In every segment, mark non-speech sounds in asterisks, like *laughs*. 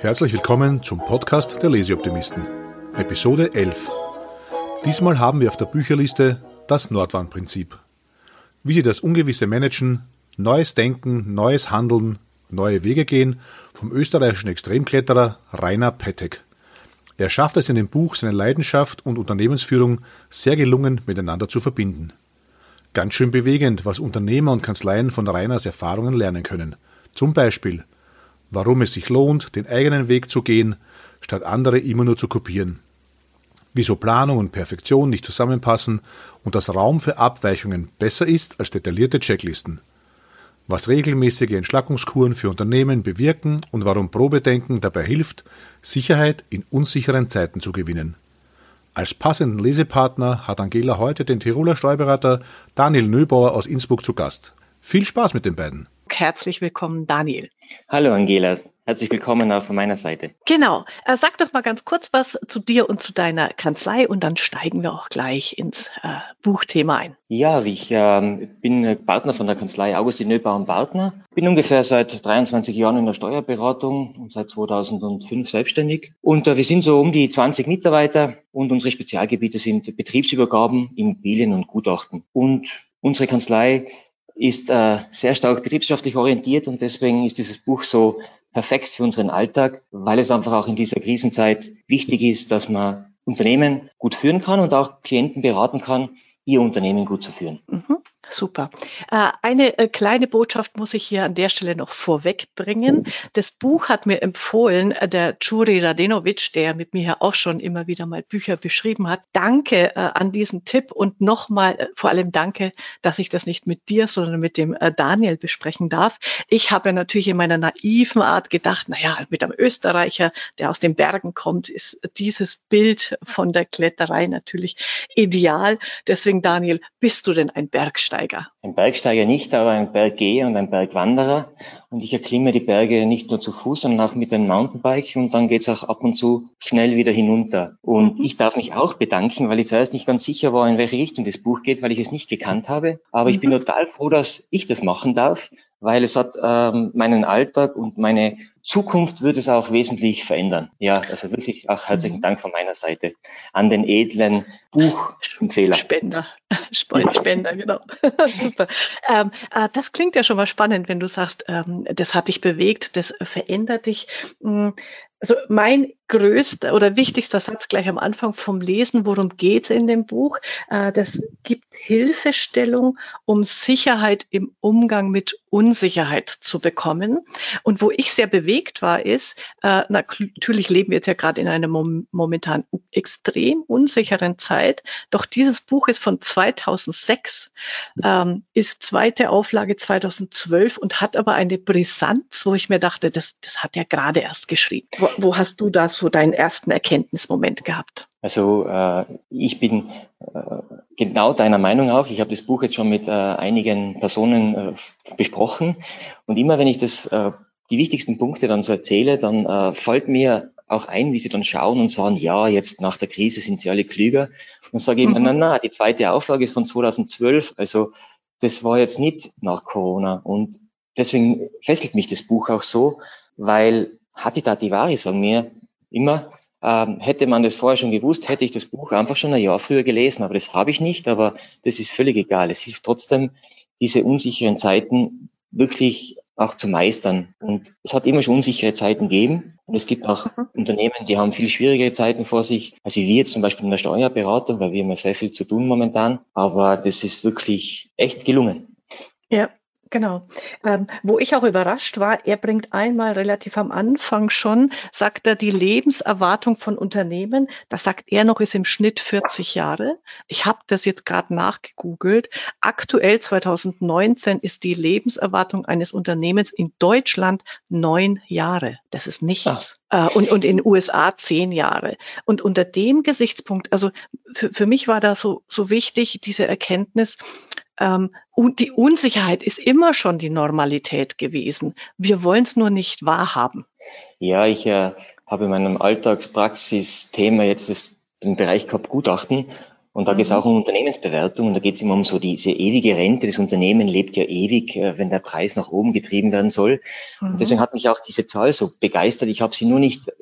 Herzlich willkommen zum Podcast der Leseoptimisten. Episode 11. Diesmal haben wir auf der Bücherliste das Nordwandprinzip. Wie Sie das Ungewisse managen, neues Denken, neues Handeln, neue Wege gehen, vom österreichischen Extremkletterer Rainer Pettek. Er schafft es in dem Buch, seine Leidenschaft und Unternehmensführung sehr gelungen miteinander zu verbinden. Ganz schön bewegend, was Unternehmer und Kanzleien von Rainers Erfahrungen lernen können. Zum Beispiel – warum es sich lohnt, den eigenen Weg zu gehen, statt andere immer nur zu kopieren. Wieso Planung und Perfektion nicht zusammenpassen und dass Raum für Abweichungen besser ist als detaillierte Checklisten. Was regelmäßige Entschlackungskuren für Unternehmen bewirken und warum Probedenken dabei hilft, Sicherheit in unsicheren Zeiten zu gewinnen. Als passenden Lesepartner hat Angela heute den Tiroler Steuerberater Daniel Nöbauer aus Innsbruck zu Gast. Viel Spaß mit den beiden. Herzlich willkommen, Daniel. Hallo, Angela. Herzlich willkommen auch von meiner Seite. Genau. Äh, sag doch mal ganz kurz was zu dir und zu deiner Kanzlei und dann steigen wir auch gleich ins äh, Buchthema ein. Ja, ich äh, bin Partner von der Kanzlei Augustin Nöbauer und Partner. Bin ungefähr seit 23 Jahren in der Steuerberatung und seit 2005 selbstständig. Und äh, wir sind so um die 20 Mitarbeiter und unsere Spezialgebiete sind Betriebsübergaben, Immobilien und Gutachten. Und unsere Kanzlei ist äh, sehr stark betriebswirtschaftlich orientiert und deswegen ist dieses Buch so perfekt für unseren Alltag, weil es einfach auch in dieser Krisenzeit wichtig ist, dass man Unternehmen gut führen kann und auch Klienten beraten kann, ihr Unternehmen gut zu führen. Mhm. Super. Äh, eine äh, kleine Botschaft muss ich hier an der Stelle noch vorwegbringen. Das Buch hat mir empfohlen äh, der Juri Radenovic, der mit mir ja auch schon immer wieder mal Bücher beschrieben hat. Danke an diesen Tipp und nochmal vor allem danke, dass ich das nicht mit dir, sondern mit dem Daniel besprechen darf. Ich habe natürlich in meiner naiven Art gedacht, naja, mit einem Österreicher, der aus den Bergen kommt, ist dieses Bild von der Kletterei natürlich ideal. Deswegen, Daniel, bist du denn ein Bergsteiger? Bergsteiger? Ein Bergsteiger nicht, aber ein Berggeher und ein Bergwanderer. Und ich erklimme die Berge nicht nur zu Fuß, sondern auch mit einem Mountainbike und dann geht's auch ab und zu schnell wieder hinunter. Und mhm. ich darf mich auch bedanken, weil ich zuerst nicht ganz sicher war, in welche Richtung das Buch geht, weil ich es nicht gekannt habe. Aber mhm. ich bin mhm. total froh, dass ich das machen darf, weil es hat ähm, meinen Alltag und meine Zukunft wird es auch wesentlich verändern. Ja, also wirklich auch herzlichen mhm. Dank von meiner Seite an den edlen Buchempfehler. Spender, *laughs* Spender, *laughs* genau. *laughs* Super. Ähm, äh, das klingt ja schon mal spannend, wenn du sagst, ähm, das hat dich bewegt, das verändert dich. Also mein größter oder wichtigster Satz gleich am Anfang vom Lesen, worum geht es in dem Buch? Äh, das gibt Hilfestellung, um Sicherheit im Umgang mit Unsicherheit zu bekommen. Und wo ich sehr bewegt war, ist, äh, natürlich leben wir jetzt ja gerade in einer momentan extrem unsicheren Zeit, doch dieses Buch ist von 2006, ähm, ist zweite Auflage 2012 und hat aber eine Brisanz, wo ich mir dachte, das, das hat er gerade erst geschrieben. Wo, wo hast du das so deinen ersten Erkenntnismoment gehabt? Also äh, ich bin äh, genau deiner Meinung auch. Ich habe das Buch jetzt schon mit äh, einigen Personen äh, besprochen und immer wenn ich das äh, die wichtigsten Punkte dann so erzähle, dann äh, fällt mir auch ein, wie sie dann schauen und sagen, ja, jetzt nach der Krise sind sie alle klüger. Und sage ich mhm. immer, na, na, die zweite Auflage ist von 2012, also das war jetzt nicht nach Corona. Und deswegen fesselt mich das Buch auch so, weil Hatita Divari sagen mir immer, ähm, hätte man das vorher schon gewusst, hätte ich das Buch einfach schon ein Jahr früher gelesen, aber das habe ich nicht, aber das ist völlig egal. Es hilft trotzdem, diese unsicheren Zeiten wirklich auch zu meistern. Und es hat immer schon unsichere Zeiten gegeben. Und es gibt auch mhm. Unternehmen, die haben viel schwierigere Zeiten vor sich, als wir jetzt zum Beispiel in der Steuerberatung, weil wir haben ja sehr viel zu tun momentan. Aber das ist wirklich echt gelungen. Ja, Genau. Ähm, wo ich auch überrascht war, er bringt einmal relativ am Anfang schon, sagt er, die Lebenserwartung von Unternehmen, das sagt er noch, ist im Schnitt 40 Jahre. Ich habe das jetzt gerade nachgegoogelt. Aktuell 2019 ist die Lebenserwartung eines Unternehmens in Deutschland neun Jahre. Das ist nichts. Äh, und, und in den USA zehn Jahre. Und unter dem Gesichtspunkt, also für, für mich war da so, so wichtig, diese Erkenntnis, ähm, und die Unsicherheit ist immer schon die Normalität gewesen. Wir wollen es nur nicht wahrhaben. Ja, ich äh, habe in meinem Alltagspraxis-Thema jetzt das, den Bereich gehabt Gutachten. Und da mhm. geht es auch um Unternehmensbewertung und da geht es immer um so diese ewige Rente. Das Unternehmen lebt ja ewig, äh, wenn der Preis nach oben getrieben werden soll. Mhm. Und deswegen hat mich auch diese Zahl so begeistert. Ich habe sie nur nicht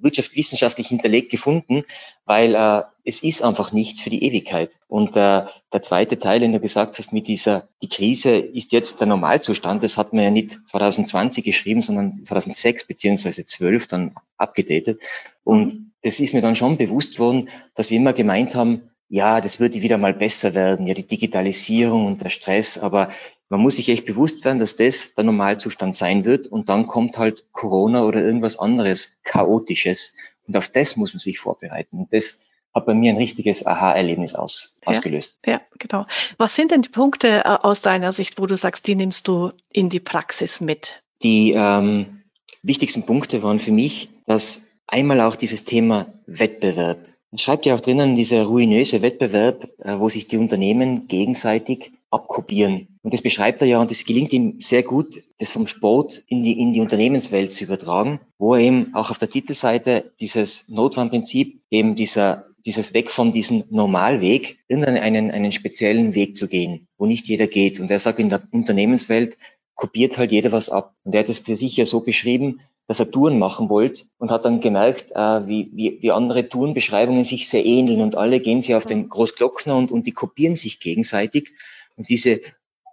wirtschaftswissenschaftlich hinterlegt gefunden, weil äh, es ist einfach nichts für die Ewigkeit. Und äh, der zweite Teil, den du gesagt hast, mit dieser, die Krise ist jetzt der Normalzustand, das hat man ja nicht 2020 geschrieben, sondern 2006 beziehungsweise 12 dann abgedatet. Und das ist mir dann schon bewusst worden, dass wir immer gemeint haben, ja, das würde wieder mal besser werden, ja, die Digitalisierung und der Stress, aber man muss sich echt bewusst werden, dass das der Normalzustand sein wird und dann kommt halt Corona oder irgendwas anderes Chaotisches und auf das muss man sich vorbereiten. Und das hat bei mir ein richtiges Aha-Erlebnis aus, ausgelöst. Ja, genau. Was sind denn die Punkte äh, aus deiner Sicht, wo du sagst, die nimmst du in die Praxis mit? Die ähm, wichtigsten Punkte waren für mich, dass einmal auch dieses Thema Wettbewerb. Es schreibt ja auch drinnen, dieser ruinöse Wettbewerb, äh, wo sich die Unternehmen gegenseitig abkopieren. Und das beschreibt er ja und es gelingt ihm sehr gut, das vom Sport in die, in die Unternehmenswelt zu übertragen, wo er eben auch auf der Titelseite dieses Notwarnprinzip, eben dieser, dieses Weg von diesem Normalweg, irgendeinen einen, einen speziellen Weg zu gehen, wo nicht jeder geht. Und er sagt, in der Unternehmenswelt kopiert halt jeder was ab. Und er hat es für sich ja so beschrieben, dass er Touren machen wollte und hat dann gemerkt, äh, wie, wie, wie andere Tourenbeschreibungen sich sehr ähneln und alle gehen sie auf den Großglockner und, und die kopieren sich gegenseitig. Und diese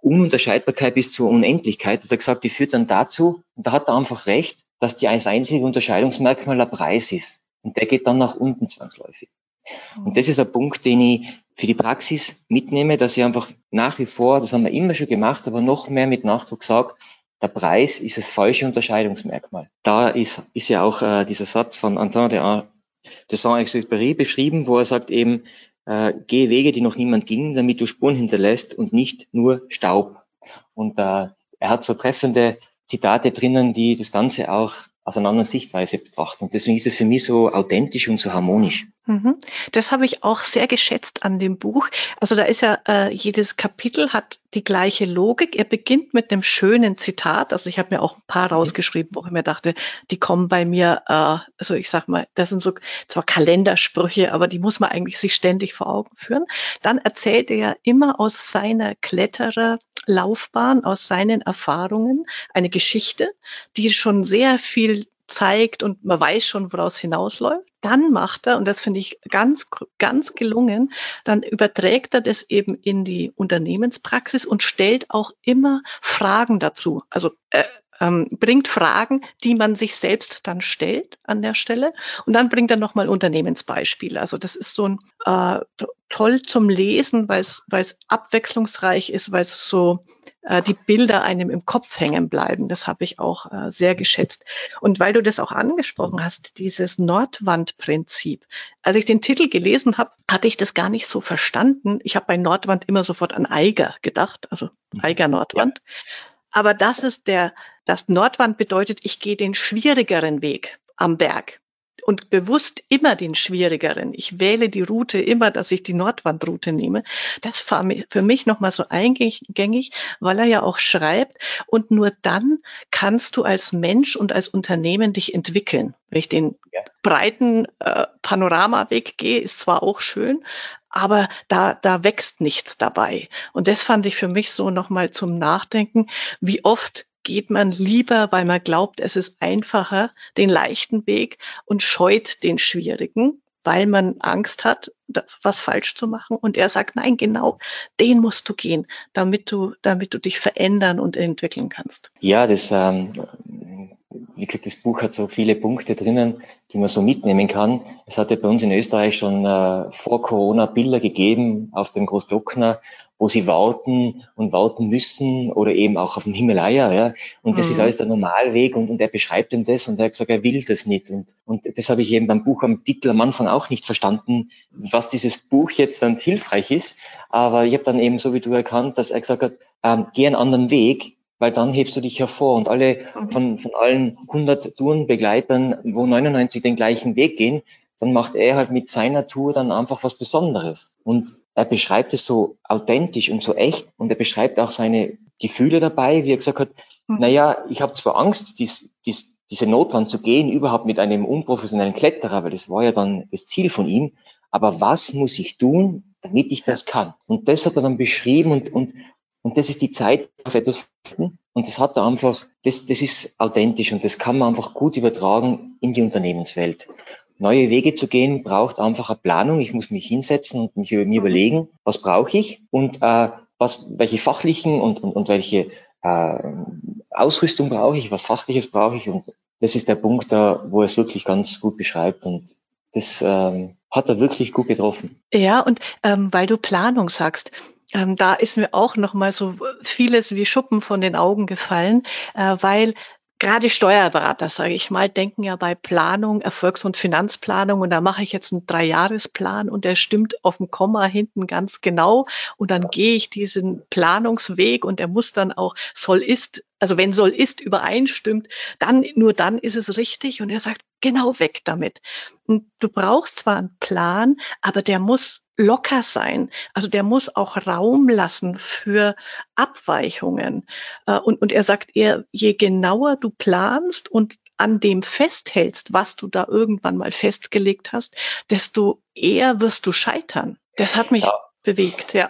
Ununterscheidbarkeit bis zur Unendlichkeit, hat er gesagt, die führt dann dazu, und da hat er einfach recht, dass die als einzige Unterscheidungsmerkmal der Preis ist. Und der geht dann nach unten zwangsläufig. Und das ist ein Punkt, den ich für die Praxis mitnehme, dass ich einfach nach wie vor, das haben wir immer schon gemacht, aber noch mehr mit Nachdruck sage, der Preis ist das falsche Unterscheidungsmerkmal. Da ist, ist ja auch äh, dieser Satz von Antoine de, de Saint-Exupéry beschrieben, wo er sagt eben, äh, gehe Wege, die noch niemand ging, damit du Spuren hinterlässt und nicht nur Staub. Und äh, er hat so treffende Zitate drinnen, die das Ganze auch aus einer anderen Sichtweise betrachten. Und deswegen ist es für mich so authentisch und so harmonisch. Mhm. Das habe ich auch sehr geschätzt an dem Buch. Also da ist ja äh, jedes Kapitel hat die gleiche Logik. Er beginnt mit einem schönen Zitat. Also ich habe mir auch ein paar mhm. rausgeschrieben, wo ich mir dachte, die kommen bei mir. Äh, also ich sag mal, das sind so zwar Kalendersprüche, aber die muss man eigentlich sich ständig vor Augen führen. Dann erzählt er ja immer aus seiner Klettererlaufbahn, aus seinen Erfahrungen eine Geschichte, die schon sehr viel zeigt und man weiß schon, woraus hinausläuft. Dann macht er, und das finde ich ganz, ganz gelungen, dann überträgt er das eben in die Unternehmenspraxis und stellt auch immer Fragen dazu. Also äh, ähm, bringt Fragen, die man sich selbst dann stellt an der Stelle. Und dann bringt er nochmal Unternehmensbeispiele. Also das ist so ein äh, toll zum Lesen, weil es abwechslungsreich ist, weil es so äh, die Bilder einem im Kopf hängen bleiben. Das habe ich auch äh, sehr geschätzt. Und weil du das auch angesprochen hast, dieses Nordwandprinzip. Als ich den Titel gelesen habe, hatte ich das gar nicht so verstanden. Ich habe bei Nordwand immer sofort an Eiger gedacht, also mhm. Eiger Nordwand. Aber das ist der, das Nordwand bedeutet, ich gehe den schwierigeren Weg am Berg und bewusst immer den schwierigeren. Ich wähle die Route immer, dass ich die Nordwandroute nehme. Das war für mich nochmal so eingängig, weil er ja auch schreibt, und nur dann kannst du als Mensch und als Unternehmen dich entwickeln. Wenn ich den ja. breiten äh, Panoramaweg gehe, ist zwar auch schön, aber da, da wächst nichts dabei. Und das fand ich für mich so nochmal zum Nachdenken, wie oft geht man lieber, weil man glaubt, es ist einfacher, den leichten Weg und scheut den schwierigen, weil man Angst hat, das, was falsch zu machen. Und er sagt, nein, genau, den musst du gehen, damit du, damit du dich verändern und entwickeln kannst. Ja, das, ähm, wie gesagt, das Buch hat so viele Punkte drinnen, die man so mitnehmen kann. Es hatte bei uns in Österreich schon äh, vor Corona Bilder gegeben auf dem Großglockner, wo sie warten und warten müssen oder eben auch auf dem Himalaya, ja. Und das mhm. ist alles der Normalweg und, und er beschreibt ihm das und er hat gesagt, er will das nicht. Und, und das habe ich eben beim Buch am Titel am Anfang auch nicht verstanden, was dieses Buch jetzt dann hilfreich ist. Aber ich habe dann eben so wie du erkannt, dass er gesagt hat, ähm, geh einen anderen Weg, weil dann hebst du dich hervor und alle mhm. von, von allen 100 Tourenbegleitern, wo 99 den gleichen Weg gehen, dann macht er halt mit seiner Tour dann einfach was Besonderes. Und er beschreibt es so authentisch und so echt und er beschreibt auch seine Gefühle dabei, wie er gesagt hat, mhm. naja, ich habe zwar Angst, dies, dies, diese Notwand zu gehen, überhaupt mit einem unprofessionellen Kletterer, weil das war ja dann das Ziel von ihm, aber was muss ich tun, damit ich das kann. Und das hat er dann beschrieben und, und, und das ist die Zeit auf etwas und das hat er einfach, das, das ist authentisch und das kann man einfach gut übertragen in die Unternehmenswelt. Neue Wege zu gehen braucht einfach eine Planung. Ich muss mich hinsetzen und mich über mir mhm. überlegen, was brauche ich und äh, was, welche fachlichen und, und, und welche äh, Ausrüstung brauche ich, was fachliches brauche ich und das ist der Punkt da, wo er es wirklich ganz gut beschreibt und das ähm, hat er wirklich gut getroffen. Ja, und ähm, weil du Planung sagst, ähm, da ist mir auch noch mal so vieles wie Schuppen von den Augen gefallen, äh, weil gerade Steuerberater, sage ich mal, denken ja bei Planung, Erfolgs- und Finanzplanung und da mache ich jetzt einen Dreijahresplan und der stimmt auf dem Komma hinten ganz genau und dann gehe ich diesen Planungsweg und der muss dann auch soll ist, also wenn soll ist übereinstimmt, dann nur dann ist es richtig und er sagt genau weg damit. Und du brauchst zwar einen Plan, aber der muss locker sein. Also der muss auch Raum lassen für Abweichungen. Äh, und, und er sagt eher, je genauer du planst und an dem festhältst, was du da irgendwann mal festgelegt hast, desto eher wirst du scheitern. Das hat mich ja. bewegt, ja.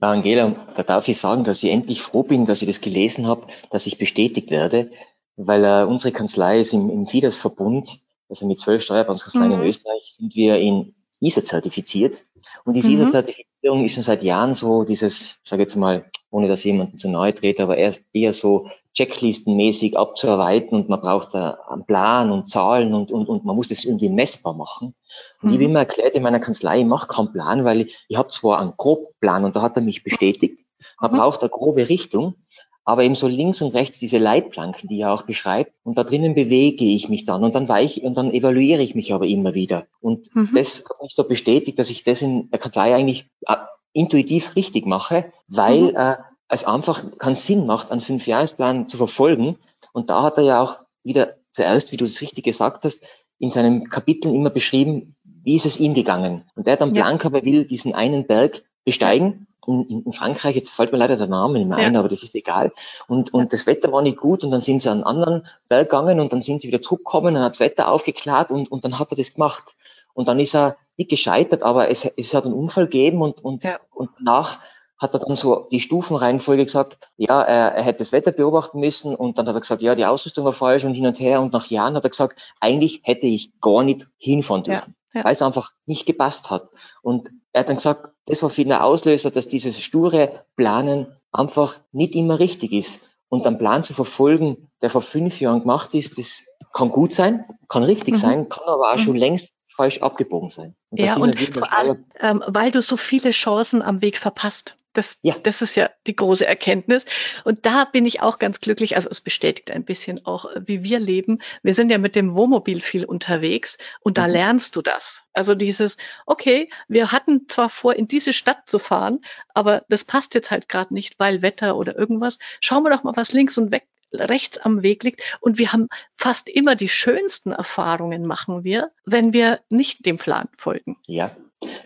Angela, da darf ich sagen, dass ich endlich froh bin, dass ich das gelesen habe, dass ich bestätigt werde, weil äh, unsere Kanzlei ist im, im FIDES-Verbund, also mit zwölf Steuerbandskanzleien mhm. in Österreich, sind wir in ISO zertifiziert. Und diese mhm. ISO-Zertifizierung ist schon seit Jahren so dieses, ich sage jetzt mal, ohne dass jemanden zu nahe trete, aber eher, eher so checklistenmäßig abzuarbeiten und man braucht da einen Plan und Zahlen und, und, und man muss das irgendwie messbar machen. Und mhm. ich habe immer erklärt in meiner Kanzlei, ich mache keinen Plan, weil ich, ich habe zwar einen Grobplan und da hat er mich bestätigt, man mhm. braucht eine grobe Richtung, aber eben so links und rechts diese Leitplanken, die er auch beschreibt. Und da drinnen bewege ich mich dann und dann weich und dann evaluiere ich mich aber immer wieder. Und mhm. das hat mich so bestätigt, dass ich das in der Kanzlei eigentlich äh, intuitiv richtig mache, weil mhm. äh, es einfach keinen Sinn macht, einen Fünfjahresplan zu verfolgen. Und da hat er ja auch wieder zuerst, wie du es richtig gesagt hast, in seinen Kapiteln immer beschrieben, wie ist es ihm gegangen. Und er hat dann ja. Blanca will diesen einen Berg besteigen in, in Frankreich, jetzt fällt mir leider der Name nicht mehr ein, aber das ist egal. Und, und das Wetter war nicht gut und dann sind sie an einen anderen Berg gegangen und dann sind sie wieder zurückgekommen, dann hat das Wetter aufgeklärt und, und dann hat er das gemacht. Und dann ist er nicht gescheitert, aber es, es hat einen Unfall gegeben und, und, ja. und danach hat er dann so die Stufenreihenfolge gesagt, ja, er, er hätte das Wetter beobachten müssen und dann hat er gesagt, ja, die Ausrüstung war falsch und hin und her und nach Jahren hat er gesagt, eigentlich hätte ich gar nicht hinfahren dürfen, ja, weil es einfach nicht gepasst hat. Und er hat dann gesagt, das war für ihn der Auslöser, dass dieses sture Planen einfach nicht immer richtig ist. Und einen Plan zu verfolgen, der vor fünf Jahren gemacht ist, das kann gut sein, kann richtig mhm. sein, kann aber auch mhm. schon längst falsch abgebogen sein. Und ja, und vor allem, ähm, weil du so viele Chancen am Weg verpasst. Das, ja. das ist ja die große Erkenntnis. Und da bin ich auch ganz glücklich. Also es bestätigt ein bisschen auch, wie wir leben. Wir sind ja mit dem Wohnmobil viel unterwegs und da mhm. lernst du das. Also dieses, okay, wir hatten zwar vor, in diese Stadt zu fahren, aber das passt jetzt halt gerade nicht, weil Wetter oder irgendwas. Schauen wir doch mal, was links und weg, rechts am Weg liegt. Und wir haben fast immer die schönsten Erfahrungen machen wir, wenn wir nicht dem Plan folgen. Ja,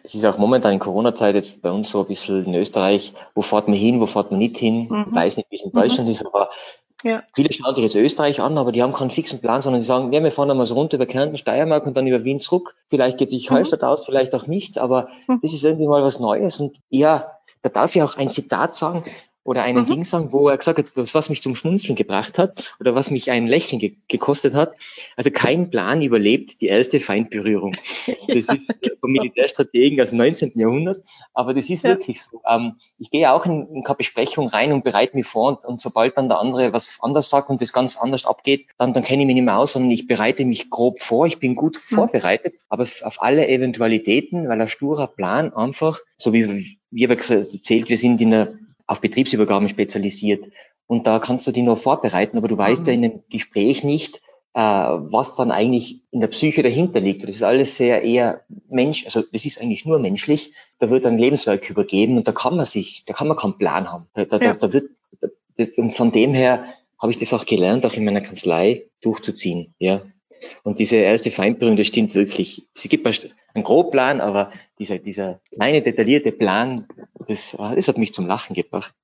es ist auch momentan in Corona-Zeit jetzt bei uns so ein bisschen in Österreich, wo fährt man hin, wo fährt man nicht hin. Mhm. Ich weiß nicht, wie es in Deutschland mhm. ist, aber ja. viele schauen sich jetzt Österreich an, aber die haben keinen fixen Plan, sondern sie sagen, ja, wir fahren einmal so runter über Kärnten, Steiermark und dann über Wien zurück. Vielleicht geht sich mhm. Hallstatt aus, vielleicht auch nicht, aber mhm. das ist irgendwie mal was Neues. Und ja, da darf ich auch ein Zitat sagen oder einen mhm. Ding sagen, wo er gesagt hat, das, was mich zum Schmunzeln gebracht hat oder was mich ein Lächeln ge gekostet hat. Also kein Plan überlebt die erste Feindberührung. *laughs* Das ja. ist vom Militärstrategen aus dem 19. Jahrhundert, aber das ist ja. wirklich so. Ähm, ich gehe auch in, in keine Besprechung rein und bereite mich vor und, und, sobald dann der andere was anders sagt und das ganz anders abgeht, dann, dann kenne ich mich nicht mehr aus, sondern ich bereite mich grob vor, ich bin gut mhm. vorbereitet, aber auf alle Eventualitäten, weil ein sturer Plan einfach, so wie, aber erzählt, wir sind in der auf Betriebsübergaben spezialisiert. Und da kannst du dich nur vorbereiten, aber du weißt mhm. ja in dem Gespräch nicht, äh, was dann eigentlich in der Psyche dahinter liegt. Das ist alles sehr eher Mensch, also das ist eigentlich nur menschlich. Da wird ein Lebenswerk übergeben und da kann man sich, da kann man keinen Plan haben. Da, da, ja. da wird, da, und von dem her habe ich das auch gelernt, auch in meiner Kanzlei durchzuziehen. Ja. Und diese erste Feindberührung, das stimmt wirklich. Sie gibt einen Grobplan, aber dieser, dieser kleine, detaillierte Plan, das, das hat mich zum Lachen gebracht.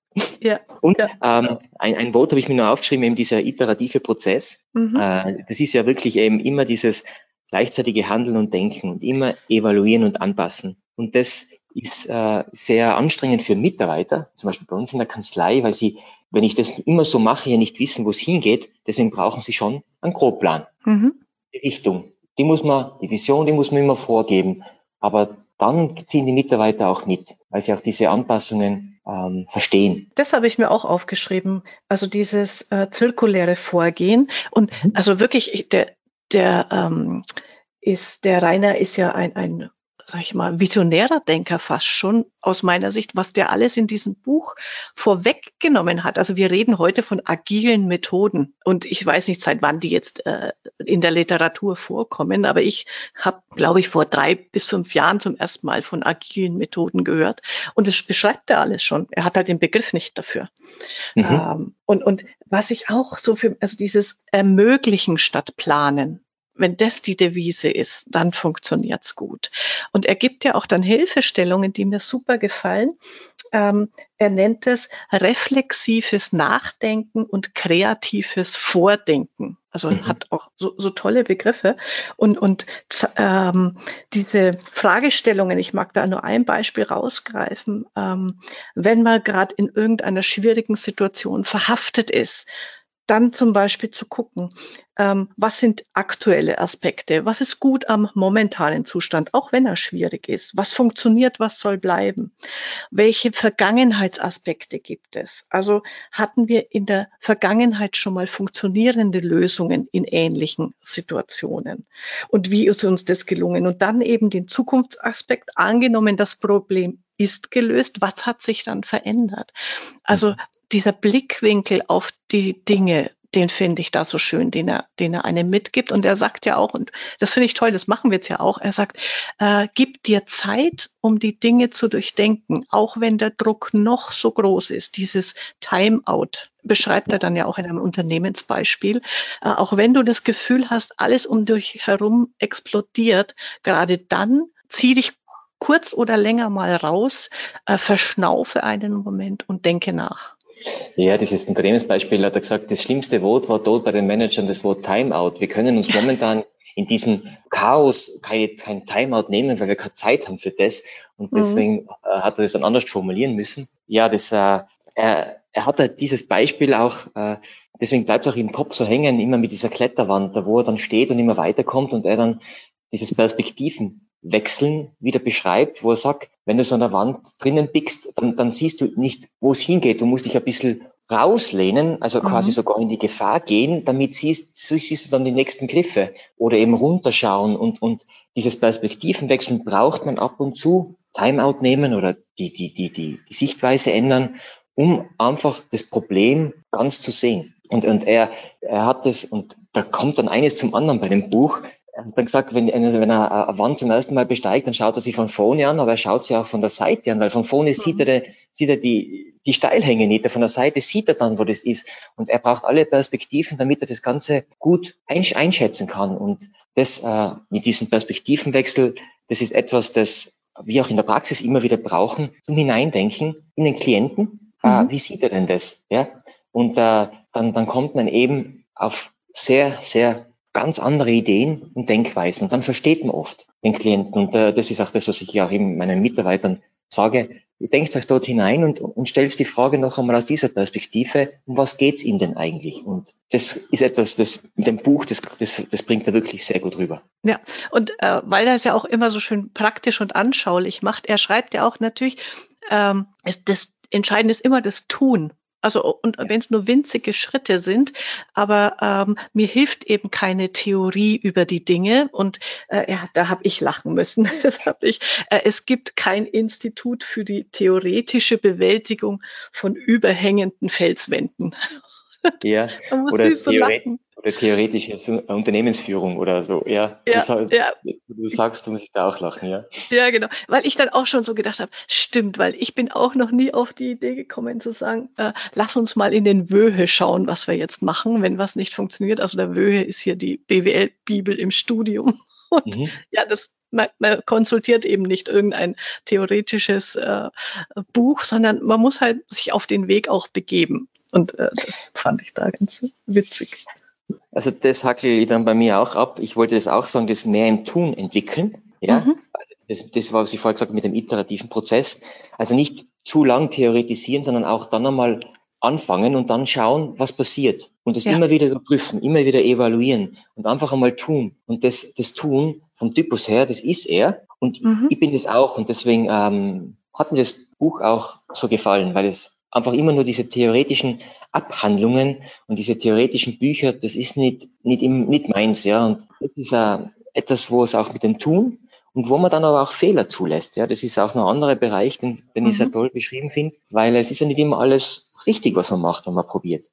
Ja. *laughs* Und ja. Ähm, ein, ein Wort habe ich mir noch aufgeschrieben, eben dieser iterative Prozess. Mhm. Äh, das ist ja wirklich eben immer dieses gleichzeitige Handeln und Denken und immer evaluieren und anpassen. Und das ist äh, sehr anstrengend für Mitarbeiter, zum Beispiel bei uns in der Kanzlei, weil sie, wenn ich das immer so mache, ja nicht wissen, wo es hingeht. Deswegen brauchen sie schon einen Grobplan. Mhm. Die Richtung, die muss man, die Vision, die muss man immer vorgeben. Aber dann ziehen die Mitarbeiter auch mit, weil sie auch diese Anpassungen ähm, verstehen. Das habe ich mir auch aufgeschrieben. Also dieses äh, zirkuläre Vorgehen und mhm. also wirklich der der ähm, ist der Rainer ist ja ein ein sag ich mal, visionärer Denker fast schon aus meiner Sicht, was der alles in diesem Buch vorweggenommen hat. Also wir reden heute von agilen Methoden und ich weiß nicht, seit wann die jetzt äh, in der Literatur vorkommen, aber ich habe, glaube ich, vor drei bis fünf Jahren zum ersten Mal von agilen Methoden gehört und das beschreibt er alles schon. Er hat halt den Begriff nicht dafür. Mhm. Ähm, und, und was ich auch so für, also dieses Ermöglichen statt Planen, wenn das die Devise ist, dann funktioniert's gut. Und er gibt ja auch dann Hilfestellungen, die mir super gefallen. Ähm, er nennt es reflexives Nachdenken und kreatives Vordenken. Also mhm. hat auch so, so, tolle Begriffe. Und, und ähm, diese Fragestellungen, ich mag da nur ein Beispiel rausgreifen, ähm, wenn man gerade in irgendeiner schwierigen Situation verhaftet ist, dann zum Beispiel zu gucken, was sind aktuelle Aspekte, was ist gut am momentanen Zustand, auch wenn er schwierig ist, was funktioniert, was soll bleiben, welche Vergangenheitsaspekte gibt es. Also hatten wir in der Vergangenheit schon mal funktionierende Lösungen in ähnlichen Situationen? Und wie ist uns das gelungen? Und dann eben den Zukunftsaspekt. Angenommen, das Problem ist gelöst, was hat sich dann verändert? Also dieser Blickwinkel auf die Dinge, den finde ich da so schön, den er, den er einem mitgibt. Und er sagt ja auch, und das finde ich toll, das machen wir jetzt ja auch, er sagt, äh, gib dir Zeit, um die Dinge zu durchdenken, auch wenn der Druck noch so groß ist. Dieses Timeout beschreibt er dann ja auch in einem Unternehmensbeispiel. Äh, auch wenn du das Gefühl hast, alles um dich herum explodiert, gerade dann zieh dich kurz oder länger mal raus, äh, verschnaufe einen Moment und denke nach. Ja, dieses Unternehmensbeispiel hat er gesagt, das schlimmste Wort war dort bei den Managern das Wort Timeout. Wir können uns momentan in diesem Chaos kein, kein Timeout nehmen, weil wir keine Zeit haben für das. Und mhm. deswegen mhm. hat er das dann anders formulieren müssen. Ja, das, äh, er, er hat halt dieses Beispiel auch, äh, deswegen bleibt es auch im Kopf so hängen, immer mit dieser Kletterwand, da wo er dann steht und immer weiterkommt und er dann dieses Perspektiven Wechseln wieder beschreibt, wo er sagt, wenn du so an der Wand drinnen biegst, dann, dann siehst du nicht, wo es hingeht. Du musst dich ein bisschen rauslehnen, also quasi mhm. sogar in die Gefahr gehen, damit siehst, siehst du dann die nächsten Griffe oder eben runterschauen und, und dieses Perspektivenwechseln braucht man ab und zu, Timeout nehmen oder die, die, die, die, die Sichtweise ändern, um einfach das Problem ganz zu sehen. Und, und er, er hat es, und da kommt dann eines zum anderen bei dem Buch, er hat dann gesagt, wenn, wenn er eine Wand zum ersten Mal besteigt, dann schaut er sie von vorne an, aber er schaut sie auch von der Seite an, weil von vorne mhm. sieht er, sieht er die, die Steilhänge nicht. Von der Seite sieht er dann, wo das ist. Und er braucht alle Perspektiven, damit er das Ganze gut einschätzen kann. Und das äh, mit diesem Perspektivenwechsel, das ist etwas, das wir auch in der Praxis immer wieder brauchen, zum Hineindenken in den Klienten. Äh, mhm. Äh, wie sieht er denn das? Ja? Und äh, dann, dann kommt man eben auf sehr, sehr ganz andere Ideen und Denkweisen. Und dann versteht man oft den Klienten. Und äh, das ist auch das, was ich ja auch eben meinen Mitarbeitern sage. Ihr denkt euch dort hinein und, und stellt die Frage noch einmal aus dieser Perspektive, um was geht's ihm denn eigentlich? Und das ist etwas, das mit dem Buch, das, das, das bringt er wirklich sehr gut rüber. Ja, und äh, weil er es ja auch immer so schön praktisch und anschaulich macht, er schreibt ja auch natürlich, ähm, das Entscheidende ist immer das Tun. Also und ja. wenn es nur winzige Schritte sind, aber ähm, mir hilft eben keine Theorie über die Dinge und äh, ja, da habe ich lachen müssen. *laughs* Das hab ich. Äh, es gibt kein Institut für die theoretische Bewältigung von überhängenden Felswänden. Ja, *laughs* oder so lachen oder theoretische Unternehmensführung oder so. Ja, ja, halt, ja. Jetzt, wo du sagst, du musst ich da auch lachen, ja. Ja, genau. Weil ich dann auch schon so gedacht habe, stimmt, weil ich bin auch noch nie auf die Idee gekommen zu sagen, äh, lass uns mal in den Wöhe schauen, was wir jetzt machen, wenn was nicht funktioniert. Also der Wöhe ist hier die BWL-Bibel im Studium. *laughs* Und mhm. ja, das man, man konsultiert eben nicht irgendein theoretisches äh, Buch, sondern man muss halt sich auf den Weg auch begeben. Und äh, das fand ich da ganz witzig. Also das hackel ich dann bei mir auch ab. Ich wollte das auch sagen, das mehr im Tun entwickeln. Ja, mhm. also Das, das was ich vorher gesagt habe mit dem iterativen Prozess. Also nicht zu lang theoretisieren, sondern auch dann einmal anfangen und dann schauen, was passiert. Und das ja. immer wieder überprüfen, immer wieder evaluieren und einfach einmal tun. Und das, das Tun vom Typus her, das ist er. Und mhm. ich bin es auch. Und deswegen ähm, hat mir das Buch auch so gefallen, weil es einfach immer nur diese theoretischen Abhandlungen und diese theoretischen Bücher, das ist nicht, nicht, im, nicht meins, ja. Und das ist äh, etwas, wo es auch mit dem Tun und wo man dann aber auch Fehler zulässt. Ja, das ist auch noch ein anderer Bereich, den, den mhm. ich sehr mhm. toll beschrieben finde, weil es ist ja nicht immer alles richtig, was man macht, wenn man probiert.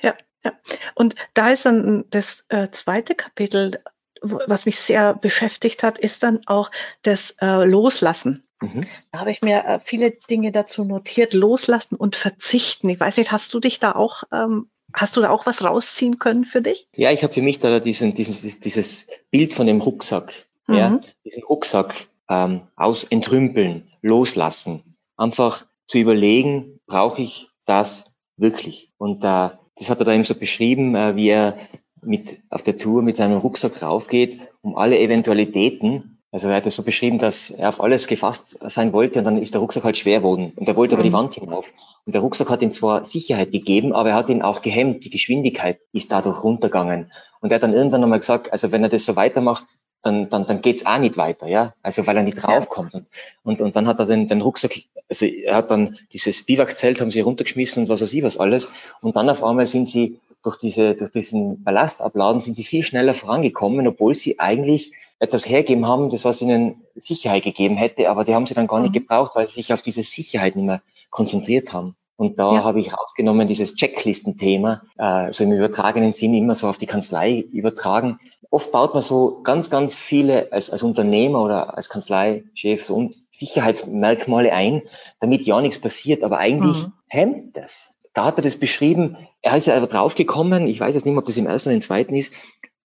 Ja, ja. Und da ist dann das äh, zweite Kapitel, was mich sehr beschäftigt hat, ist dann auch das äh, Loslassen. Mhm. Da habe ich mir äh, viele Dinge dazu notiert, loslassen und verzichten. Ich weiß nicht, hast du dich da auch, ähm, hast du da auch was rausziehen können für dich? Ja, ich habe für mich da diesen, dieses, dieses Bild von dem Rucksack, mhm. ja, diesen Rucksack ähm, aus entrümpeln, loslassen, einfach zu überlegen, brauche ich das wirklich? Und äh, das hat er da eben so beschrieben, äh, wie er mit auf der Tour mit seinem Rucksack raufgeht, um alle Eventualitäten also er hat es so beschrieben, dass er auf alles gefasst sein wollte und dann ist der Rucksack halt schwer geworden und er wollte mhm. aber die. Wand hinauf. Und der Rucksack hat ihm zwar Sicherheit gegeben, aber er hat ihn auch gehemmt. Die Geschwindigkeit ist dadurch runtergegangen. Und er hat dann irgendwann einmal gesagt, also wenn er das so weitermacht, dann, dann, dann geht's auch nicht weiter, ja. Also weil er nicht raufkommt. Und, und, und dann hat er den, den Rucksack, also er hat dann dieses Biwakzelt haben sie runtergeschmissen und was weiß ich was alles. Und dann auf einmal sind sie durch diese, durch diesen Ballastabladen sind sie viel schneller vorangekommen, obwohl sie eigentlich etwas hergeben haben, das was ihnen Sicherheit gegeben hätte, aber die haben sie dann gar nicht mhm. gebraucht, weil sie sich auf diese Sicherheit nicht mehr konzentriert haben. Und da ja. habe ich rausgenommen, dieses Checklistenthema, äh, so im übertragenen Sinn immer so auf die Kanzlei übertragen. Oft baut man so ganz, ganz viele als, als Unternehmer oder als Kanzleichef so Sicherheitsmerkmale ein, damit ja nichts passiert, aber eigentlich mhm. hemmt das. Da hat er das beschrieben, er ist ja aber draufgekommen, ich weiß jetzt nicht mehr, ob das im ersten oder im zweiten ist,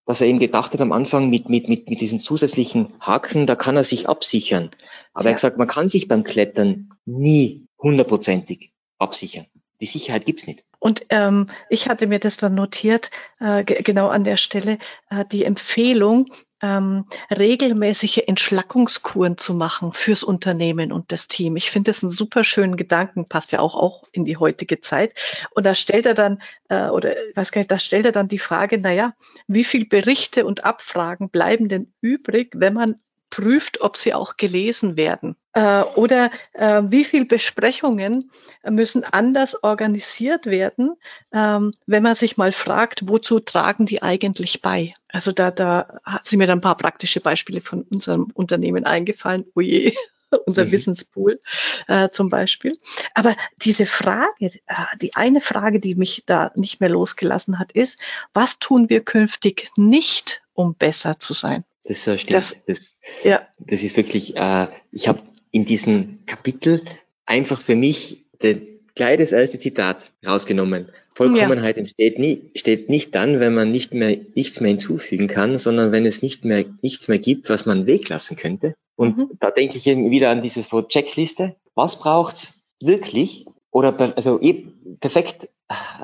dass er eben gedacht hat am Anfang mit, mit, mit, mit diesen zusätzlichen Haken, da kann er sich absichern. Aber ja. er hat gesagt, man kann sich beim Klettern nie hundertprozentig absichern. Die Sicherheit gibt's nicht. Und ähm, ich hatte mir das dann notiert, äh, genau an der Stelle, äh, die Empfehlung, ähm, regelmäßige Entschlackungskuren zu machen fürs Unternehmen und das Team. Ich finde das einen super schönen Gedanken, passt ja auch, auch in die heutige Zeit. Und da stellt er dann, äh, oder weiß gar nicht, da stellt er dann die Frage, naja, wie viel Berichte und Abfragen bleiben denn übrig, wenn man prüft, ob sie auch gelesen werden. Äh, oder äh, wie viel Besprechungen müssen anders organisiert werden, ähm, wenn man sich mal fragt, wozu tragen die eigentlich bei? Also da, da sind mir dann ein paar praktische Beispiele von unserem Unternehmen eingefallen. Oje. *laughs* unser mhm. Wissenspool äh, zum Beispiel. Aber diese Frage, äh, die eine Frage, die mich da nicht mehr losgelassen hat, ist, was tun wir künftig nicht, um besser zu sein? Das äh, stimmt. Das, das, ja. das ist wirklich, äh, ich habe in diesem Kapitel einfach für mich den, gleich das erste Zitat rausgenommen. Vollkommenheit ja. entsteht nie, steht nicht dann, wenn man nicht mehr, nichts mehr hinzufügen kann, sondern wenn es nicht mehr, nichts mehr gibt, was man weglassen könnte. Und mhm. da denke ich wieder an dieses Wort Checkliste. Was braucht's wirklich? Oder, also eh, perfekt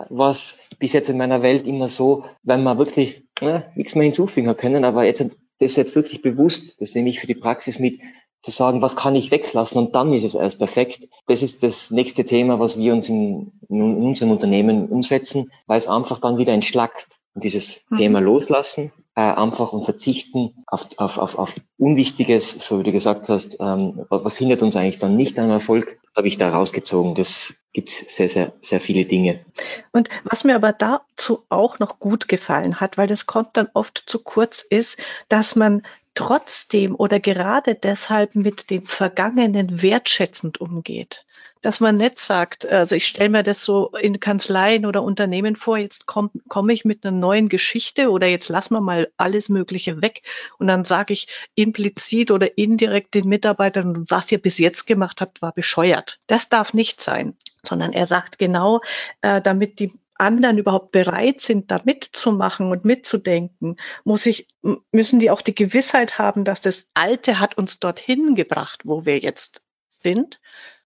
was bis jetzt in meiner Welt immer so, wenn man wirklich ja, nichts mehr hinzufügen können, aber jetzt das jetzt wirklich bewusst, das nehme ich für die Praxis mit, zu sagen, was kann ich weglassen und dann ist es erst perfekt. Das ist das nächste Thema, was wir uns in, in unserem Unternehmen umsetzen, weil es einfach dann wieder entschlackt. Und dieses mhm. Thema loslassen, äh, einfach und verzichten auf, auf, auf, auf Unwichtiges, so wie du gesagt hast, ähm, was hindert uns eigentlich dann nicht am Erfolg, habe ich da rausgezogen. Das gibt sehr, sehr, sehr viele Dinge. Und was mir aber dazu auch noch gut gefallen hat, weil das kommt dann oft zu kurz, ist, dass man trotzdem oder gerade deshalb mit dem Vergangenen wertschätzend umgeht dass man nicht sagt, also ich stelle mir das so in Kanzleien oder Unternehmen vor, jetzt komme komm ich mit einer neuen Geschichte oder jetzt lassen wir mal alles Mögliche weg und dann sage ich implizit oder indirekt den Mitarbeitern, was ihr bis jetzt gemacht habt, war bescheuert. Das darf nicht sein, sondern er sagt genau, äh, damit die anderen überhaupt bereit sind, da mitzumachen und mitzudenken, muss ich, müssen die auch die Gewissheit haben, dass das Alte hat uns dorthin gebracht, wo wir jetzt sind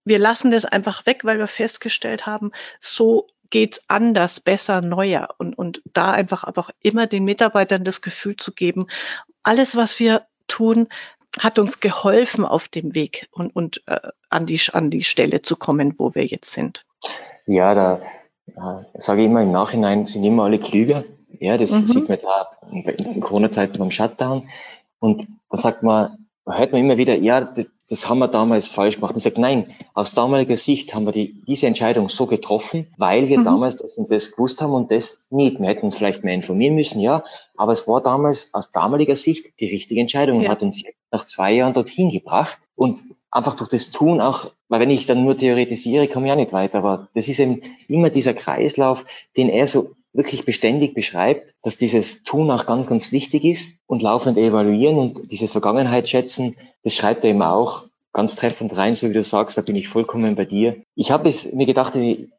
wir lassen das einfach weg, weil wir festgestellt haben, so geht's anders, besser, neuer und, und da einfach aber auch immer den Mitarbeitern das Gefühl zu geben, alles, was wir tun, hat uns geholfen auf dem Weg und, und äh, an, die, an die Stelle zu kommen, wo wir jetzt sind? Ja, da äh, sage ich immer im Nachhinein, sind immer alle klüger. Ja, das mhm. sieht man da in Corona-Zeiten beim Shutdown. Und dann sagt man, hört man immer wieder, ja, das, das haben wir damals falsch gemacht. Und sagt, nein, aus damaliger Sicht haben wir die, diese Entscheidung so getroffen, weil wir mhm. damals das und das gewusst haben und das nicht. Wir hätten uns vielleicht mehr informieren müssen, ja, aber es war damals aus damaliger Sicht die richtige Entscheidung ja. und hat uns nach zwei Jahren dorthin gebracht. Und einfach durch das Tun auch, weil wenn ich dann nur theoretisiere, komme ich auch nicht weiter. Aber das ist eben immer dieser Kreislauf, den er so wirklich beständig beschreibt, dass dieses Tun auch ganz, ganz wichtig ist und laufend evaluieren und diese Vergangenheit schätzen, das schreibt er eben auch ganz treffend rein, so wie du sagst, da bin ich vollkommen bei dir. Ich habe es mir gedacht,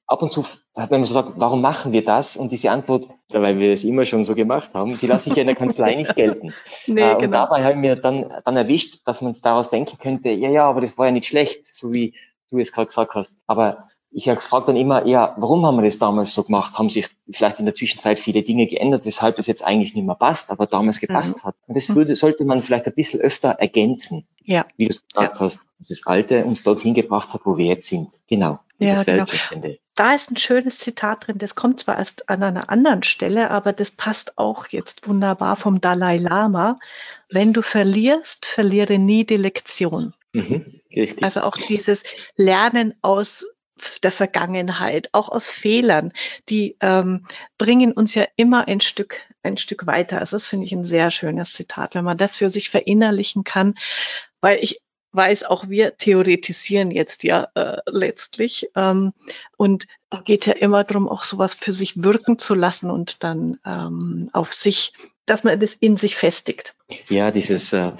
ab und zu, wenn man so sagt, warum machen wir das? Und diese Antwort, weil wir es immer schon so gemacht haben, die lasse ich ja in der Kanzlei nicht gelten. *laughs* Nee, äh, und genau. dabei habe ich mir dann, dann erwischt, dass man daraus denken könnte, ja, ja, aber das war ja nicht schlecht, so wie du es gerade gesagt hast. Aber ich frage dann immer, ja, warum haben wir das damals so gemacht? Haben sich vielleicht in der Zwischenzeit viele Dinge geändert, weshalb das jetzt eigentlich nicht mehr passt, aber damals gepasst mhm. hat? Und das würde, sollte man vielleicht ein bisschen öfter ergänzen. Ja. Wie du es gesagt ja. hast, dass das Alte uns dorthin gebracht hat, wo wir jetzt sind. Genau. Dieses ja, genau. Da ist ein schönes Zitat drin, das kommt zwar erst an einer anderen Stelle, aber das passt auch jetzt wunderbar vom Dalai Lama. Wenn du verlierst, verliere nie die Lektion. Mhm, richtig. Also auch dieses Lernen aus der Vergangenheit, auch aus Fehlern, die ähm, bringen uns ja immer ein Stück, ein Stück weiter. Also das finde ich ein sehr schönes Zitat, wenn man das für sich verinnerlichen kann, weil ich weiß, auch wir theoretisieren jetzt ja äh, letztlich. Ähm, und da geht ja immer darum, auch sowas für sich wirken zu lassen und dann ähm, auf sich, dass man das in sich festigt. Ja, dieses äh,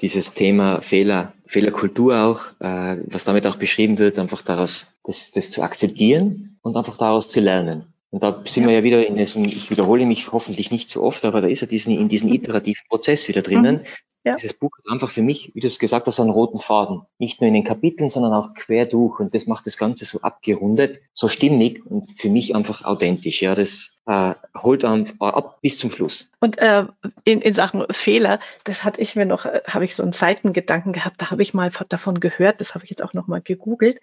dieses Thema Fehler, Fehlerkultur auch, äh, was damit auch beschrieben wird, einfach daraus, das, das zu akzeptieren und einfach daraus zu lernen. Und da sind ja. wir ja wieder in diesem, ich wiederhole mich hoffentlich nicht zu oft, aber da ist er diesen, in diesem iterativen Prozess wieder drinnen. Mhm. Ja. Dieses Buch hat einfach für mich, wie du es gesagt hast, einen roten Faden. Nicht nur in den Kapiteln, sondern auch quer durch. Und das macht das Ganze so abgerundet, so stimmig und für mich einfach authentisch. Ja, das, äh, holt dann ab bis zum Schluss. Und äh, in, in Sachen Fehler, das hatte ich mir noch, äh, habe ich so einen Seitengedanken gehabt, da habe ich mal davon gehört, das habe ich jetzt auch noch mal gegoogelt,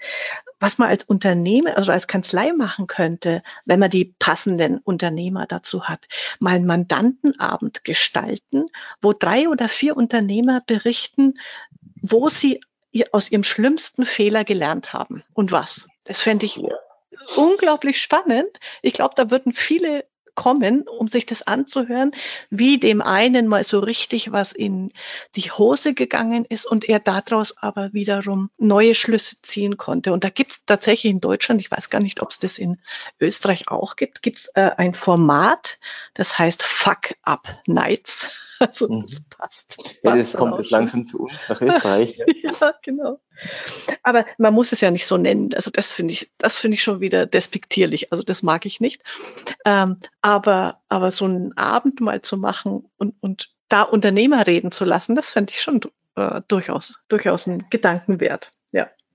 was man als Unternehmer, also als Kanzlei machen könnte, wenn man die passenden Unternehmer dazu hat, mal einen Mandantenabend gestalten, wo drei oder vier Unternehmer berichten, wo sie aus ihrem schlimmsten Fehler gelernt haben und was. Das fände ich unglaublich spannend. Ich glaube, da würden viele kommen, um sich das anzuhören, wie dem einen mal so richtig was in die Hose gegangen ist und er daraus aber wiederum neue Schlüsse ziehen konnte. Und da gibt es tatsächlich in Deutschland, ich weiß gar nicht, ob es das in Österreich auch gibt, gibt es äh, ein Format, das heißt Fuck Up Nights. *laughs* Also das mhm. passt. Ja, das kommt jetzt langsam zu uns nach Österreich. *laughs* ja, genau. Aber man muss es ja nicht so nennen. Also das finde ich, das finde ich schon wieder despektierlich. Also das mag ich nicht. Ähm, aber, aber so einen Abend mal zu machen und, und da Unternehmer reden zu lassen, das fände ich schon äh, durchaus, durchaus ein Gedankenwert.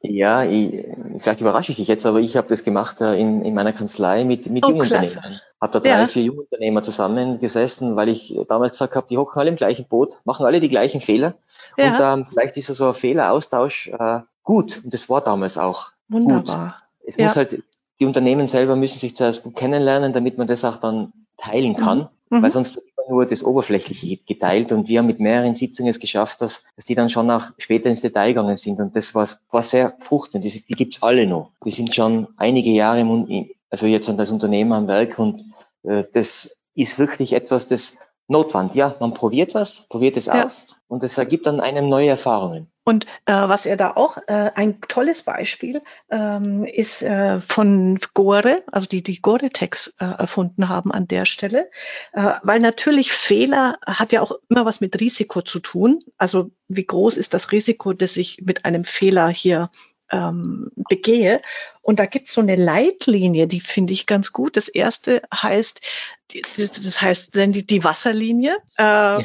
Ja. Ich, vielleicht überrasche ich dich jetzt, aber ich habe das gemacht äh, in, in meiner Kanzlei mit, mit oh, Jungunternehmern. Habe da drei, ja. vier Jungunternehmer zusammengesessen, weil ich damals gesagt habe, die hocken alle im gleichen Boot, machen alle die gleichen Fehler. Ja. Und ähm, vielleicht ist so ein Fehleraustausch äh, gut. Und das war damals auch Wunderbar. gut. Es ja. muss halt, die Unternehmen selber müssen sich zuerst gut kennenlernen, damit man das auch dann teilen kann. Mhm. Weil sonst wird immer nur das Oberflächliche geteilt und wir haben mit mehreren Sitzungen es geschafft, dass, dass die dann schon nach später ins Detail gegangen sind und das war, war sehr fruchtend. Die, die gibt's alle noch. Die sind schon einige Jahre im, also jetzt an das Unternehmen am Werk und äh, das ist wirklich etwas, das Notwand. Ja, man probiert was, probiert es ja. aus und es ergibt dann einem neue Erfahrungen. Und äh, was er da auch, äh, ein tolles Beispiel ähm, ist äh, von Gore, also die die Gore-Tex äh, erfunden haben an der Stelle, äh, weil natürlich Fehler hat ja auch immer was mit Risiko zu tun. Also wie groß ist das Risiko, dass ich mit einem Fehler hier ähm, begehe. Und da gibt es so eine Leitlinie, die finde ich ganz gut. Das erste heißt, das heißt die, die Wasserlinie. Äh,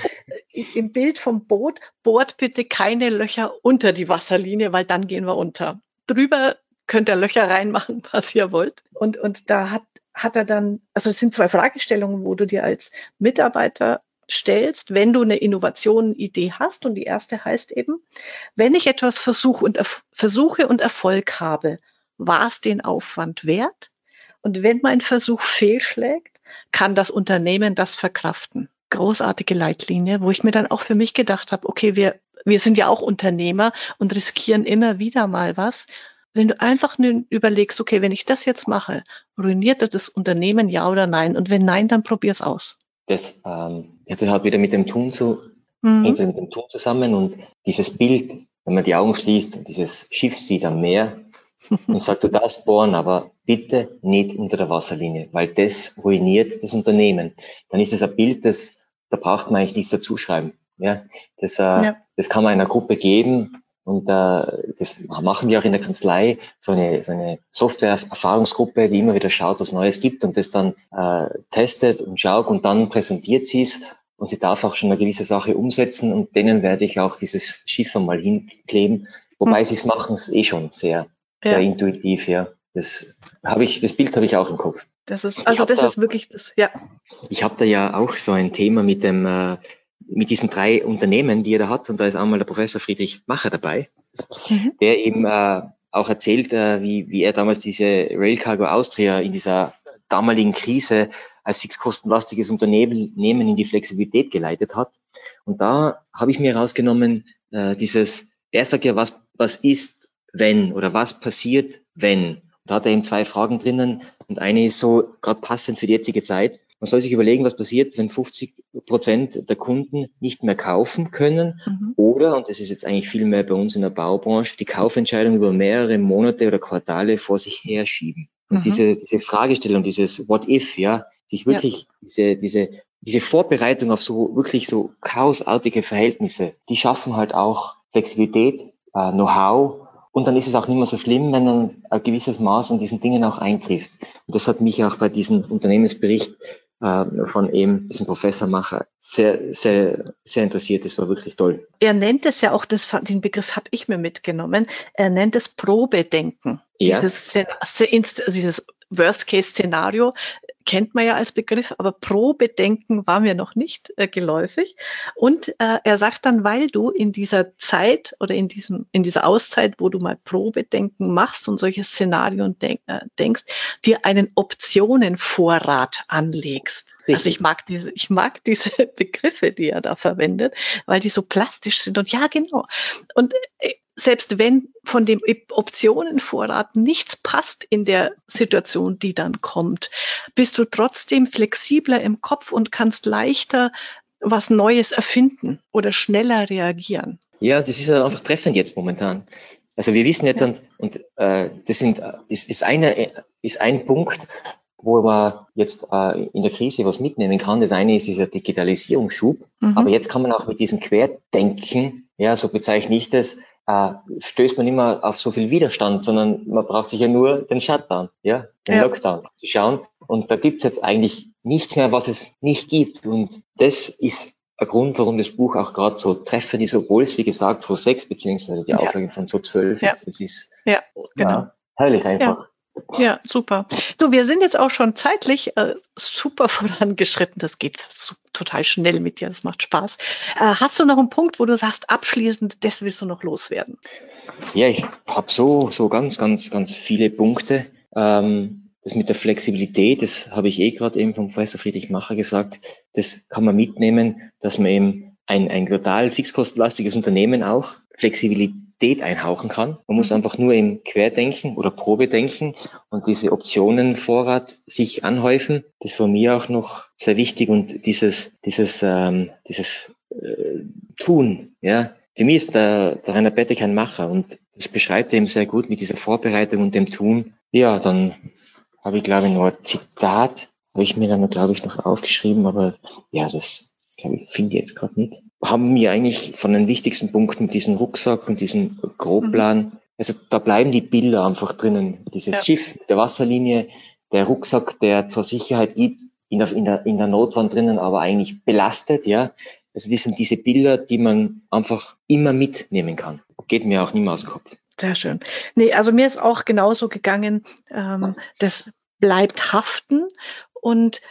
Im Bild vom Boot, bohrt bitte keine Löcher unter die Wasserlinie, weil dann gehen wir unter. Drüber könnt ihr Löcher reinmachen, *laughs* was ihr wollt. Und, und da hat, hat er dann, also es sind zwei Fragestellungen, wo du dir als Mitarbeiter stellst, wenn du eine Innovation-Idee hast. Und die erste heißt eben, wenn ich etwas versuche und, versuche und Erfolg habe, war es den Aufwand wert? Und wenn mein Versuch fehlschlägt, kann das Unternehmen das verkraften. Großartige Leitlinie, wo ich mir dann auch für mich gedacht habe, okay, wir, wir sind ja auch Unternehmer und riskieren immer wieder mal was. Wenn du einfach überlegst, okay, wenn ich das jetzt mache, ruiniert das Unternehmen ja oder nein? Und wenn nein, dann probier's aus. Das ähm, hat halt wieder mit dem Tun zu, mhm. hängt mit dem Tun zusammen und dieses Bild, wenn man die Augen schließt und dieses Schiff sieht am Meer *laughs* und sagt, du darfst bohren, aber bitte nicht unter der Wasserlinie, weil das ruiniert das Unternehmen. Dann ist es ein Bild, das, da braucht man eigentlich nichts dazu schreiben. Ja, das, äh, ja. das kann man einer Gruppe geben und äh, das machen wir auch in der Kanzlei, so eine, so eine Software-Erfahrungsgruppe, die immer wieder schaut, was Neues gibt und das dann äh, testet und schaut und dann präsentiert sie es und sie darf auch schon eine gewisse Sache umsetzen und denen werde ich auch dieses Schiff einmal hinkleben, wobei mhm. sie es machen es eh schon sehr, sehr ja. intuitiv, ja. Das habe ich, das Bild habe ich auch im Kopf. Das ist, also das da, ist wirklich das, ja. Ich habe da ja auch so ein Thema mit dem, äh, mit diesen drei Unternehmen, die er da hat. Und da ist einmal der Professor Friedrich Macher dabei, mhm. der eben äh, auch erzählt, äh, wie, wie er damals diese Rail Cargo Austria in dieser damaligen Krise als fixkostenlastiges Unternehmen in die Flexibilität geleitet hat. Und da habe ich mir herausgenommen, äh, dieses, er sagt ja, was, was ist, wenn oder was passiert, wenn. Da hat er eben zwei Fragen drinnen und eine ist so gerade passend für die jetzige Zeit. Man soll sich überlegen, was passiert, wenn 50 Prozent der Kunden nicht mehr kaufen können mhm. oder, und das ist jetzt eigentlich viel mehr bei uns in der Baubranche, die Kaufentscheidung über mehrere Monate oder Quartale vor sich herschieben. Und mhm. diese, diese Fragestellung, dieses What if, ja, sich wirklich ja. diese, diese, diese Vorbereitung auf so wirklich so chaosartige Verhältnisse, die schaffen halt auch Flexibilität, äh, Know-how und dann ist es auch nicht mehr so schlimm, wenn dann ein gewisses Maß an diesen Dingen auch eintrifft. Und das hat mich auch bei diesem Unternehmensbericht von eben diesem Professor Macher sehr, sehr, sehr interessiert. Das war wirklich toll. Er nennt es ja auch, das, den Begriff habe ich mir mitgenommen, er nennt es Probedenken. Ja. Dieses, dieses Worst-Case-Szenario kennt man ja als Begriff, aber Probedenken war mir noch nicht äh, geläufig. Und äh, er sagt dann, weil du in dieser Zeit oder in diesem in dieser Auszeit, wo du mal Probedenken machst und solche Szenarien denk, äh, denkst, dir einen Optionenvorrat anlegst. Richtig. Also ich mag diese ich mag diese *laughs* Begriffe, die er da verwendet, weil die so plastisch sind und ja genau. Und äh, selbst wenn von dem Optionenvorrat nichts passt in der Situation, die dann kommt, bist du trotzdem flexibler im Kopf und kannst leichter was Neues erfinden oder schneller reagieren. Ja, das ist einfach treffend jetzt momentan. Also wir wissen jetzt, und, und äh, das sind, ist, ist, eine, ist ein Punkt, wo man jetzt äh, in der Krise was mitnehmen kann. Das eine ist dieser Digitalisierungsschub, mhm. aber jetzt kann man auch mit diesem Querdenken, ja, so bezeichne ich das, äh, stößt man immer auf so viel Widerstand, sondern man braucht sich ja nur den Shutdown, ja, den ja. Lockdown zu schauen. Und da gibt's jetzt eigentlich nichts mehr, was es nicht gibt. Und das ist ein Grund, warum das Buch auch gerade so treffend ist, obwohl es, wie gesagt, so sechs beziehungsweise die Auflage von so zwölf ja. ist. Das ist ja, genau. Ja, herrlich einfach. Ja, super. Du, wir sind jetzt auch schon zeitlich äh, super *laughs* vorangeschritten. Das geht so, total schnell mit dir. Das macht Spaß. Äh, hast du noch einen Punkt, wo du sagst, abschließend, das willst du noch loswerden? Ja, ich habe so, so ganz, ganz, ganz viele Punkte. Ähm, das mit der Flexibilität, das habe ich eh gerade eben vom Professor Friedrich Macher gesagt, das kann man mitnehmen, dass man eben ein, ein total fixkostenlastiges Unternehmen auch Flexibilität Identität einhauchen kann. Man muss mhm. einfach nur im Querdenken oder Probedenken und diese Optionenvorrat sich anhäufen. Das war mir auch noch sehr wichtig und dieses, dieses, ähm, dieses äh, Tun, ja. Für mich ist der, der Rainer Bette kein Macher und das beschreibt er eben sehr gut mit dieser Vorbereitung und dem Tun. Ja, dann habe ich glaube ich noch ein Zitat, habe ich mir dann glaube ich noch aufgeschrieben, aber ja, das glaube ich finde jetzt gerade nicht haben mir eigentlich von den wichtigsten Punkten diesen Rucksack und diesen Grobplan, mhm. also da bleiben die Bilder einfach drinnen. Dieses ja. Schiff, der Wasserlinie, der Rucksack, der zur Sicherheit gibt, in der, in der, in der Notwand drinnen, aber eigentlich belastet, ja. Also das sind diese Bilder, die man einfach immer mitnehmen kann. Geht mir auch nicht mehr aus dem Kopf. Sehr schön. Nee, also mir ist auch genauso gegangen, ähm, das bleibt haften und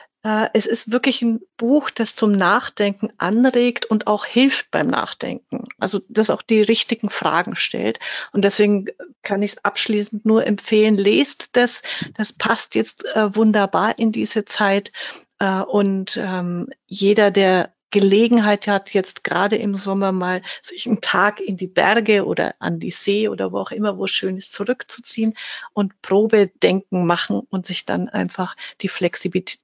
es ist wirklich ein Buch, das zum Nachdenken anregt und auch hilft beim Nachdenken. Also das auch die richtigen Fragen stellt. Und deswegen kann ich es abschließend nur empfehlen, lest das. Das passt jetzt äh, wunderbar in diese Zeit. Äh, und ähm, jeder, der Gelegenheit hat, jetzt gerade im Sommer mal sich einen Tag in die Berge oder an die See oder wo auch immer, wo es schön ist, zurückzuziehen und Probedenken machen und sich dann einfach die Flexibilität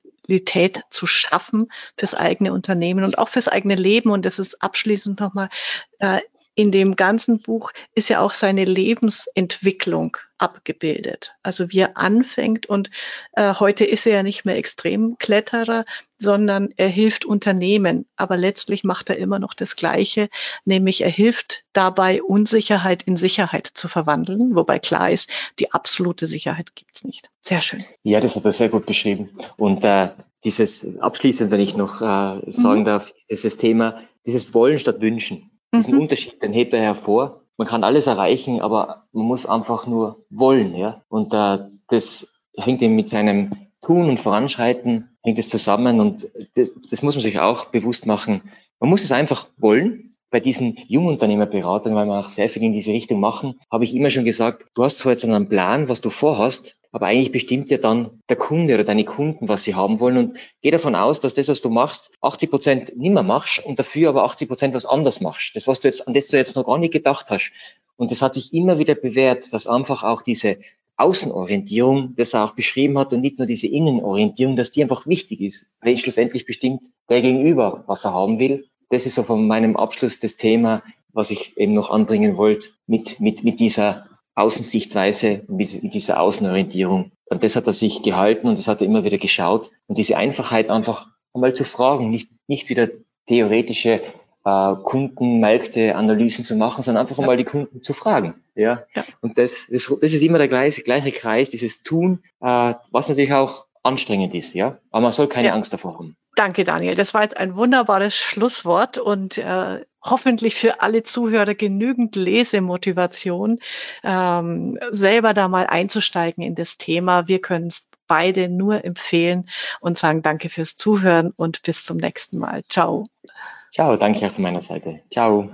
zu schaffen fürs eigene Unternehmen und auch fürs eigene Leben. Und das ist abschließend nochmal äh, in dem ganzen Buch ist ja auch seine Lebensentwicklung abgebildet. Also wie er anfängt und äh, heute ist er ja nicht mehr Extremkletterer, sondern er hilft Unternehmen. Aber letztlich macht er immer noch das Gleiche, nämlich er hilft dabei, Unsicherheit in Sicherheit zu verwandeln, wobei klar ist, die absolute Sicherheit gibt's nicht. Sehr schön. Ja, das hat er sehr gut beschrieben. Und äh, dieses abschließend, wenn ich noch äh, sagen mhm. darf, dieses Thema, dieses Wollen statt Wünschen. Diesen mhm. Unterschied, den hebt er hervor. Man kann alles erreichen, aber man muss einfach nur wollen, ja. Und äh, das hängt eben mit seinem Tun und Voranschreiten hängt es zusammen und das, das muss man sich auch bewusst machen. Man muss es einfach wollen bei diesen Jungunternehmerberatungen, weil wir auch sehr viel in diese Richtung machen, habe ich immer schon gesagt, du hast zwar jetzt einen Plan, was du vorhast, aber eigentlich bestimmt ja dann der Kunde oder deine Kunden, was sie haben wollen und geh davon aus, dass das, was du machst, 80 Prozent nimmer machst und dafür aber 80 Prozent was anders machst. Das, was du jetzt, an das du jetzt noch gar nicht gedacht hast. Und das hat sich immer wieder bewährt, dass einfach auch diese Außenorientierung, das er auch beschrieben hat und nicht nur diese Innenorientierung, dass die einfach wichtig ist, weil schlussendlich bestimmt der Gegenüber, was er haben will das ist so von meinem Abschluss das Thema, was ich eben noch anbringen wollte, mit, mit, mit dieser Außensichtweise, mit, dieser Außenorientierung. Und das hat er sich gehalten und das hat er immer wieder geschaut. Und diese Einfachheit einfach einmal zu fragen, nicht, nicht wieder theoretische äh, Kundenmärkte, Analysen zu machen, sondern einfach ja. einmal die Kunden zu fragen. Ja. ja. Und das, das, das ist immer der gleiche, gleiche Kreis, dieses Tun, äh, was natürlich auch anstrengend ist, ja. Aber man soll keine ja. Angst davor haben. Danke, Daniel. Das war jetzt ein wunderbares Schlusswort und äh, hoffentlich für alle Zuhörer genügend Lesemotivation, ähm, selber da mal einzusteigen in das Thema. Wir können es beide nur empfehlen und sagen Danke fürs Zuhören und bis zum nächsten Mal. Ciao. Ciao, danke auch von meiner Seite. Ciao.